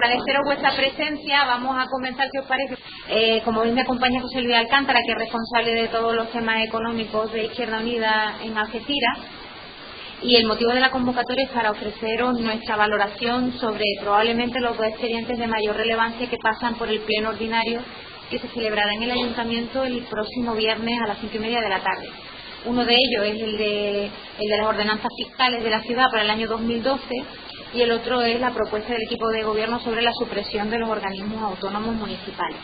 Agradeceros vuestra presencia. Vamos a comenzar, ¿qué os parece? Eh, como hoy me acompaña José Luis Alcántara, que es responsable de todos los temas económicos de Izquierda Unida en Algeciras. Y el motivo de la convocatoria es para ofreceros nuestra valoración sobre probablemente los dos expedientes de mayor relevancia que pasan por el pleno ordinario que se celebrará en el ayuntamiento el próximo viernes a las cinco y media de la tarde. Uno de ellos es el de las ordenanzas fiscales de la ciudad para el año 2012 y el otro es la propuesta del equipo de gobierno sobre la supresión de los organismos autónomos municipales.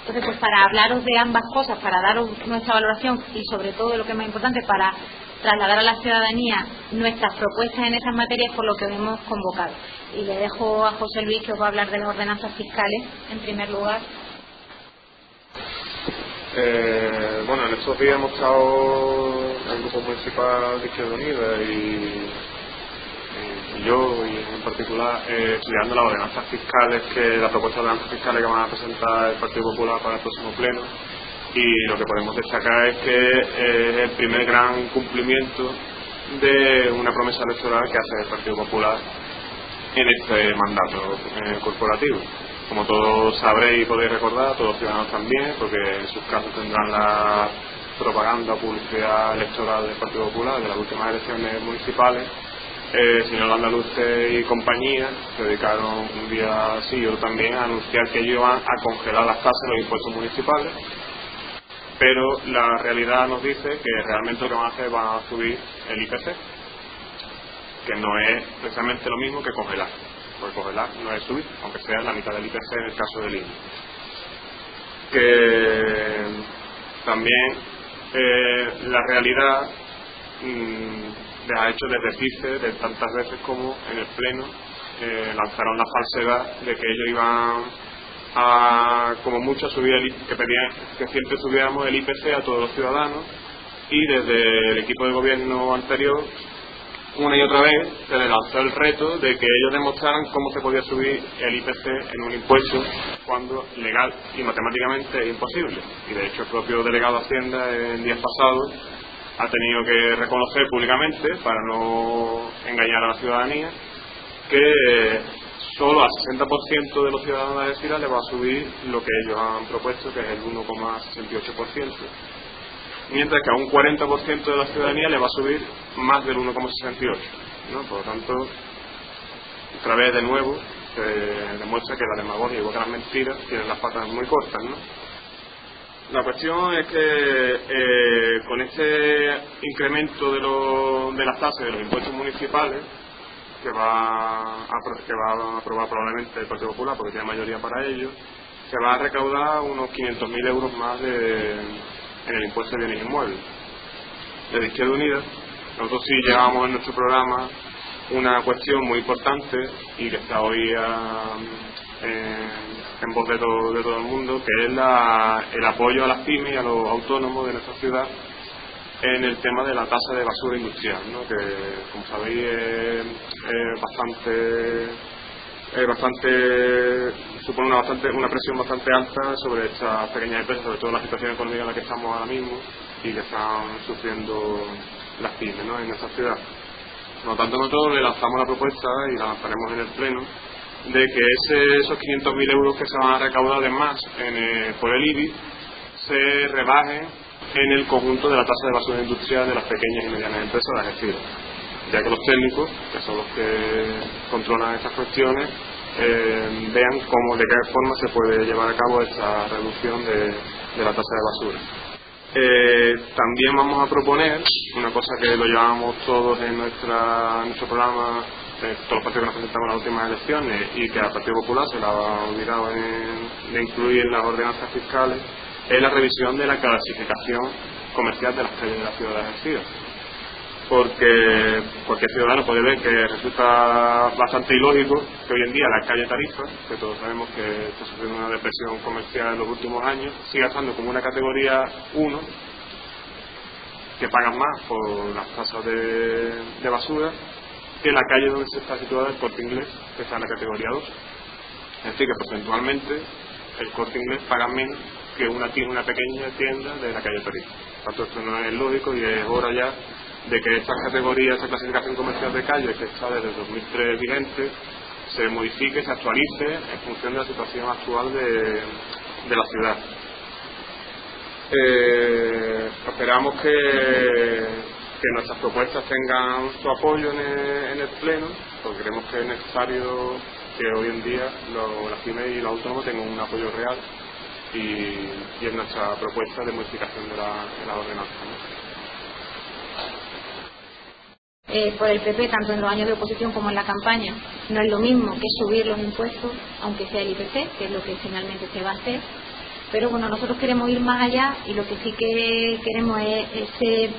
Entonces, pues para hablaros de ambas cosas, para daros nuestra valoración y sobre todo lo que es más importante, para trasladar a la ciudadanía nuestras propuestas en esas materias por lo que hemos convocado. Y le dejo a José Luis que os va a hablar de las ordenanzas fiscales en primer lugar. Eh, bueno, en estos días hemos estado en el Grupo Municipal de Izquierda Unida y yo y en particular eh, estudiando las ordenanzas fiscales, que la propuesta de ordenanzas fiscales que van a presentar el Partido Popular para el próximo pleno y lo que podemos destacar es que es el primer gran cumplimiento de una promesa electoral que hace el Partido Popular en este mandato eh, corporativo. Como todos sabréis y podéis recordar, todos los ciudadanos también, porque en sus casos tendrán la propaganda publicidad electoral del Partido Popular de las últimas elecciones municipales el señor Andaluce y compañía se dedicaron un día sí y otro también a anunciar que ellos iban a congelar las tasas de los impuestos municipales, pero la realidad nos dice que realmente lo que van a hacer van a subir el IPC, que no es precisamente lo mismo que congelar, porque congelar no es subir, aunque sea la mitad del IPC en el caso del IVA. Que también eh, la realidad mm, les ha hecho desdecirse de tantas veces como en el Pleno eh, lanzaron la falsedad de que ellos iban a, como mucho, subir el, que pedían que siempre subiéramos el IPC a todos los ciudadanos y desde el equipo de gobierno anterior una y otra vez se le lanzó el reto de que ellos demostraran cómo se podía subir el IPC en un impuesto cuando legal y matemáticamente es imposible. Y de hecho el propio delegado de Hacienda en días pasados ha tenido que reconocer públicamente, para no engañar a la ciudadanía, que solo al 60% de los ciudadanos de Algeciras le va a subir lo que ellos han propuesto, que es el 1,68%, mientras que a un 40% de la ciudadanía le va a subir más del 1,68%. ¿no? Por lo tanto, otra vez de nuevo se demuestra que la demagogia, igual que las mentiras, tienen las patas muy cortas. ¿no? La cuestión es que eh, con este incremento de, de las tasas de los impuestos municipales, que va, a, que va a aprobar probablemente el Partido Popular porque tiene mayoría para ello, se va a recaudar unos 500.000 euros más de, en el impuesto de bienes inmuebles. Desde Izquierda Unida, nosotros sí llevamos en nuestro programa una cuestión muy importante y que está hoy en voz de todo, de todo el mundo, que es el apoyo a las pymes y a los autónomos de nuestra ciudad en el tema de la tasa de basura industrial, que como sabéis es, bastante bastante supone una bastante una presión bastante alta sobre estas pequeñas empresas, sobre todo la situación económica en la que estamos ahora mismo y que están sufriendo las pymes en nuestra ciudad. Por lo tanto, nosotros le lanzamos la propuesta y la lanzaremos en el Pleno de que ese, esos 500.000 euros que se van a recaudar de más eh, por el IBI se rebajen en el conjunto de la tasa de basura industrial de las pequeñas y medianas empresas de Algeciras, ya que los técnicos, que son los que controlan estas cuestiones, eh, vean cómo, de qué forma se puede llevar a cabo esta reducción de, la tasa de basura. Eh, también vamos a proponer una cosa que lo llevamos todos en, nuestra, en nuestro programa de todos los partidos que nos presentamos en las últimas elecciones y que al Partido Popular se le ha olvidado de incluir en las ordenanzas fiscales, es la revisión de la clasificación comercial de las calles de la ciudad Algeciras. porque cualquier ciudadano puede ver que resulta bastante ilógico que hoy en día la calle Tarifa, que todos sabemos que está sufriendo una depresión comercial en los últimos años, siga estando como una categoría 1, que pagan más por las tasas de, basura, que la calle donde se está situada el corte inglés, que está en la categoría 2. Es decir, que porcentualmente el corte inglés paga menos que una, una pequeña tienda de la calle. Por tanto, esto no es lógico y es hora ya de que esta categoría, esta clasificación comercial de calle que está desde 2003 vigente, se modifique, se actualice en función de la situación actual de, la ciudad. Eh, esperamos que, que, nuestras propuestas tengan su apoyo en el, Pleno, porque creemos que es necesario que hoy en día lo, las pymes y los autónomos tengan un apoyo real y, y es nuestra propuesta de modificación de la, de la ordenanza. Eh, por el PP, tanto en los años de oposición como en la campaña, no es lo mismo que subir los impuestos, aunque sea el IPC, que es lo que finalmente se va a hacer. Pero bueno, nosotros queremos ir más allá y lo que sí que queremos es ese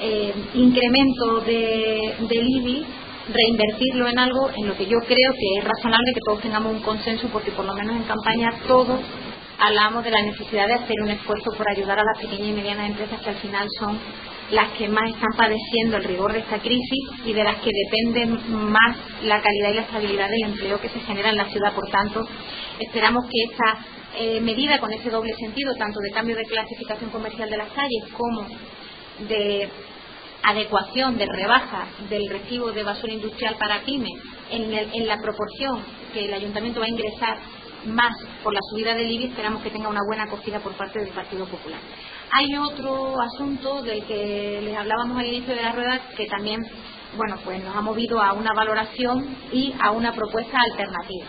eh, incremento de, del IBI, reinvertirlo en algo en lo que yo creo que es razonable que todos tengamos un consenso, porque por lo menos en campaña todos hablamos de la necesidad de hacer un esfuerzo por ayudar a las pequeñas y medianas empresas que al final son las que más están padeciendo el rigor de esta crisis y de las que dependen más la calidad y la estabilidad del empleo que se genera en la ciudad. Por tanto, esperamos que esa eh, medida con ese doble sentido, tanto de cambio de clasificación comercial de las calles como de adecuación, de rebaja del recibo de basura industrial para pymes en, en la proporción que el ayuntamiento va a ingresar más por la subida del IBI, esperamos que tenga una buena acogida por parte del Partido Popular. Hay otro asunto del que les hablábamos al inicio de la rueda que también, bueno, pues nos ha movido a una valoración y a una propuesta alternativa.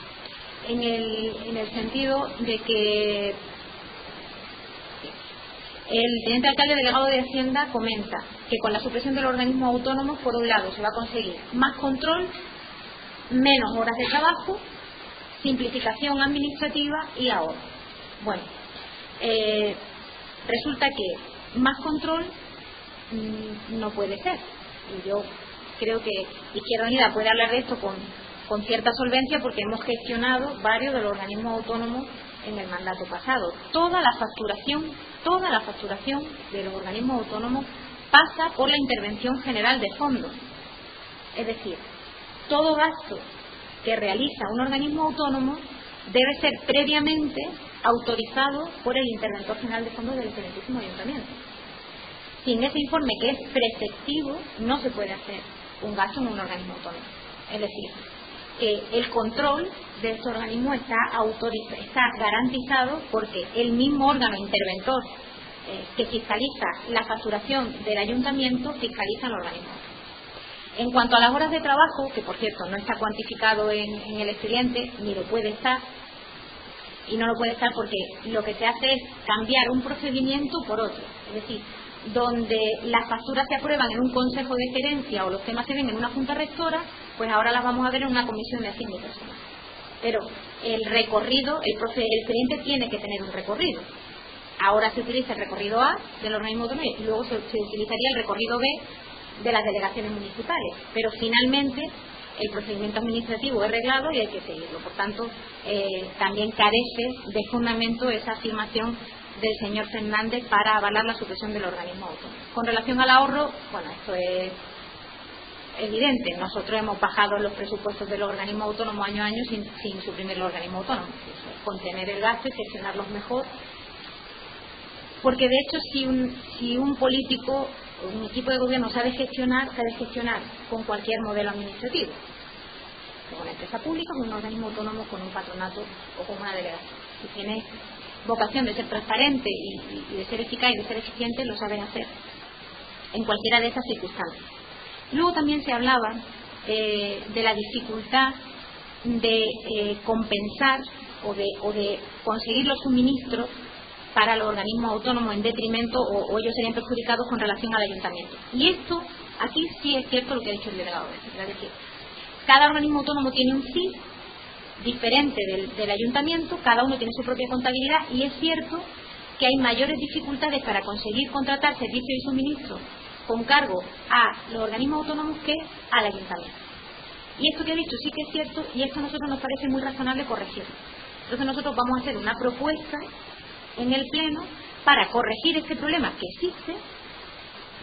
En el, en el sentido de que el teniente alcalde delegado de Hacienda comenta que con la supresión del organismo autónomo, por un lado, se va a conseguir más control, menos horas de trabajo simplificación administrativa y ahorro. Bueno, eh, resulta que más control mm, no puede ser. Y yo creo que Izquierda Unida puede hablar de esto con, con cierta solvencia porque hemos gestionado varios de los organismos autónomos en el mandato pasado. Toda la facturación, toda la facturación de los organismos autónomos pasa por la intervención general de fondos. Es decir, todo gasto que realiza un organismo autónomo debe ser previamente autorizado por el interventor general de fondos del excelentísimo ayuntamiento. Sin ese informe que es preceptivo, no se puede hacer un gasto en un organismo autónomo. Es decir, que el control de este organismo está, está garantizado porque el mismo órgano interventor eh, que fiscaliza la facturación del ayuntamiento fiscaliza el organismo. En cuanto a las horas de trabajo, que por cierto no está cuantificado en, el expediente, ni lo puede estar, y no lo puede estar porque lo que se hace es cambiar un procedimiento por otro. Es decir, donde las facturas se aprueban en un consejo de gerencia o los temas se ven en una junta rectora, pues ahora las vamos a ver en una comisión de personal. Pero el recorrido, el, el expediente tiene que tener un recorrido. Ahora se utiliza el recorrido A del organismo autónomo y luego se utilizaría el recorrido B de las delegaciones municipales. Pero finalmente el procedimiento administrativo es reglado y hay que seguirlo. Por tanto, eh, también carece de fundamento esa afirmación del señor Fernández para avalar la supresión del organismo autónomo. Con relación al ahorro, bueno, esto es evidente. Nosotros hemos bajado los presupuestos del organismo autónomo año a año sin, suprimir el organismo autónomo. Contener el gasto y gestionarlos mejor. Porque de hecho, si un, si un político un equipo de gobierno sabe gestionar, sabe gestionar con cualquier modelo administrativo, con una empresa pública, con un organismo autónomo, con un patronato o con una delegación. Si tiene vocación de ser transparente y, de ser eficaz y de ser eficiente, lo saben hacer en cualquiera de esas circunstancias. Luego también se hablaba eh, de la dificultad de eh, compensar o de, o de conseguir los suministros para los organismos autónomos en detrimento o, ellos serían perjudicados con relación al ayuntamiento. Y esto, aquí sí es cierto lo que ha dicho el delegado. Es decir, cada organismo autónomo tiene un sí diferente del, del ayuntamiento, cada uno tiene su propia contabilidad y es cierto que hay mayores dificultades para conseguir contratar servicios y suministros con cargo a los organismos autónomos que al ayuntamiento. Y esto que he dicho sí que es cierto y esto a nosotros nos parece muy razonable corregirlo. Entonces nosotros vamos a hacer una propuesta en el Pleno para corregir este problema que existe,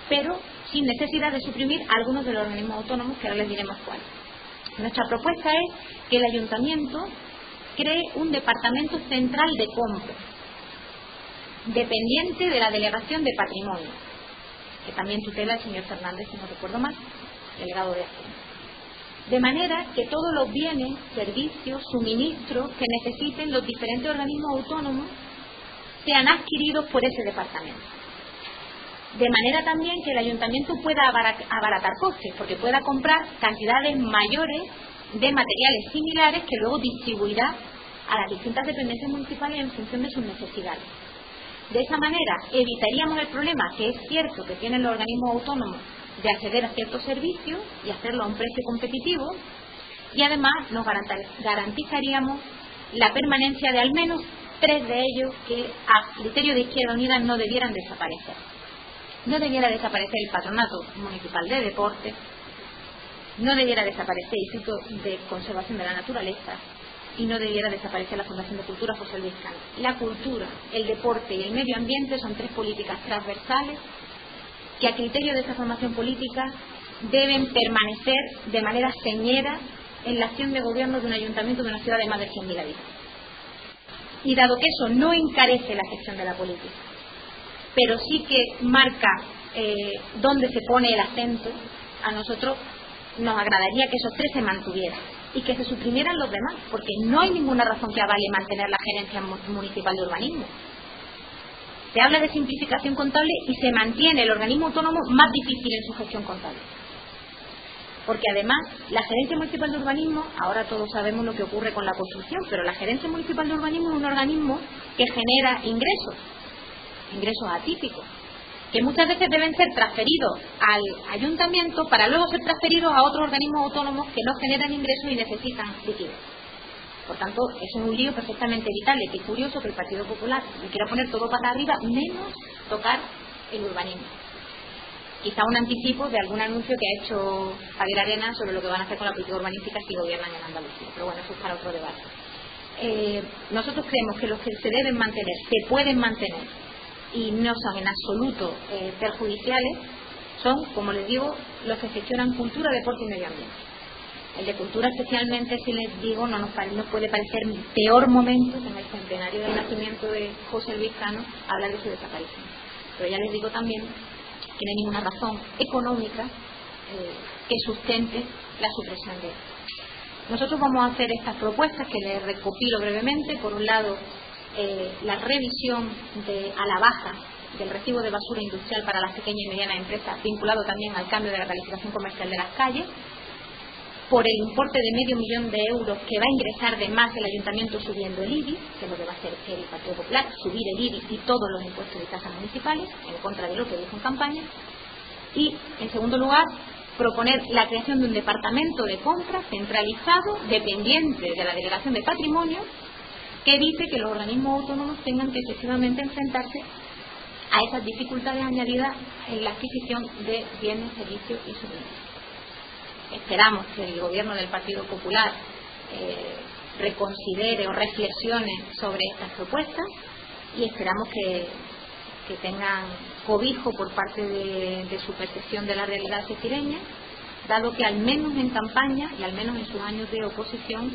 pero sin necesidad de suprimir algunos de los organismos autónomos que ahora les diremos cuáles. Nuestra propuesta es que el ayuntamiento cree un departamento central de compra, dependiente de la delegación de patrimonio, que también tutela el señor Fernández, si no recuerdo mal, delegado de Hacienda. De manera que todos los bienes, servicios, suministros que necesiten los diferentes organismos autónomos sean adquiridos por ese departamento. De manera también que el ayuntamiento pueda abaratar costes, porque pueda comprar cantidades mayores de materiales similares que luego distribuirá a las distintas dependencias municipales en función de sus necesidades. De esa manera evitaríamos el problema, que es cierto que tienen los organismos autónomos de acceder a ciertos servicios y hacerlo a un precio competitivo, y además nos garantizaríamos la permanencia de al menos tres de ellos que a criterio de Izquierda Unida no debieran desaparecer. No debiera desaparecer el Patronato Municipal de Deportes, no debiera desaparecer el Instituto de Conservación de la Naturaleza y no debiera desaparecer la Fundación de Cultura José Luis Cano. La cultura, el deporte y el medio ambiente son tres políticas transversales que a criterio de esta formación política deben permanecer de manera señera en la acción de gobierno de un ayuntamiento de una ciudad de más de 100.000 habitantes. Y dado que eso no encarece la gestión de la política, pero sí que marca eh, dónde se pone el acento, a nosotros nos agradaría que esos tres se mantuvieran y que se suprimieran los demás, porque no hay ninguna razón que avale mantener la gerencia municipal de urbanismo. Se habla de simplificación contable y se mantiene el organismo autónomo más difícil en su gestión contable. Porque además, la gerencia municipal de urbanismo, ahora todos sabemos lo que ocurre con la construcción, pero la gerencia municipal de urbanismo es un organismo que genera ingresos, ingresos atípicos que muchas veces deben ser transferidos al ayuntamiento para luego ser transferidos a otros organismos autónomos que no generan ingresos y necesitan liquidez. Por tanto, es un lío perfectamente evitable. Qué curioso que el Partido Popular quiera poner todo para arriba, menos tocar el urbanismo. Quizá un anticipo de algún anuncio que ha hecho Javier Arena sobre lo que van a hacer con la política urbanística si gobiernan en Andalucía. Pero bueno, eso es para otro debate. Eh, nosotros creemos que los que se deben mantener, se pueden mantener y no son en absoluto eh, perjudiciales son, como les digo, los que gestionan cultura, deporte y medio ambiente. El de cultura especialmente, si les digo, no nos, puede parecer peor momento en el centenario del nacimiento de José Luis Cano hablar de su desaparición. Pero ya les digo también que no hay ninguna razón económica eh, que sustente la supresión de él. Nosotros vamos a hacer estas propuestas que les recopilo brevemente. Por un lado, eh, la revisión de, a la baja del recibo de basura industrial para las pequeñas y medianas empresas, vinculado también al cambio de la calificación comercial de las calles, por el importe de medio millón de euros que va a ingresar de más el ayuntamiento subiendo el IBI, que es lo que va a hacer el Partido Popular, subir el IBI y todos los impuestos y tasas municipales, en contra de lo que dijo en campaña. Y, en segundo lugar, proponer la creación de un departamento de compra centralizado, dependiente de la Delegación de Patrimonio, que evite que los organismos autónomos tengan que excesivamente enfrentarse a esas dificultades añadidas en la adquisición de bienes, servicios y suministros. Esperamos que el gobierno del Partido Popular eh, reconsidere o reflexione sobre estas propuestas y esperamos que, tengan cobijo por parte de, de su percepción de la realidad setireña, dado que al menos en campaña y al menos en sus años de oposición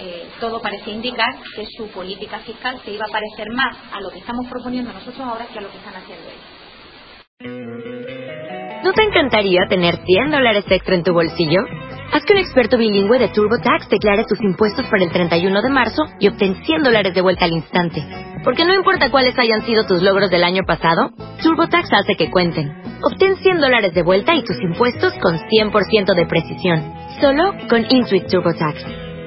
eh, todo parece indicar que su política fiscal se iba a parecer más a lo que estamos proponiendo nosotros ahora que a lo que están haciendo ellos. ¿No te encantaría tener 100 dólares extra en tu bolsillo? Haz que un experto bilingüe de TurboTax declare tus impuestos para el 31 de marzo y obtén 100 dólares de vuelta al instante. Porque no importa cuáles hayan sido tus logros del año pasado, TurboTax hace que cuenten. Obtén 100 dólares de vuelta y tus impuestos con 100% de precisión. Solo con Intuit TurboTax.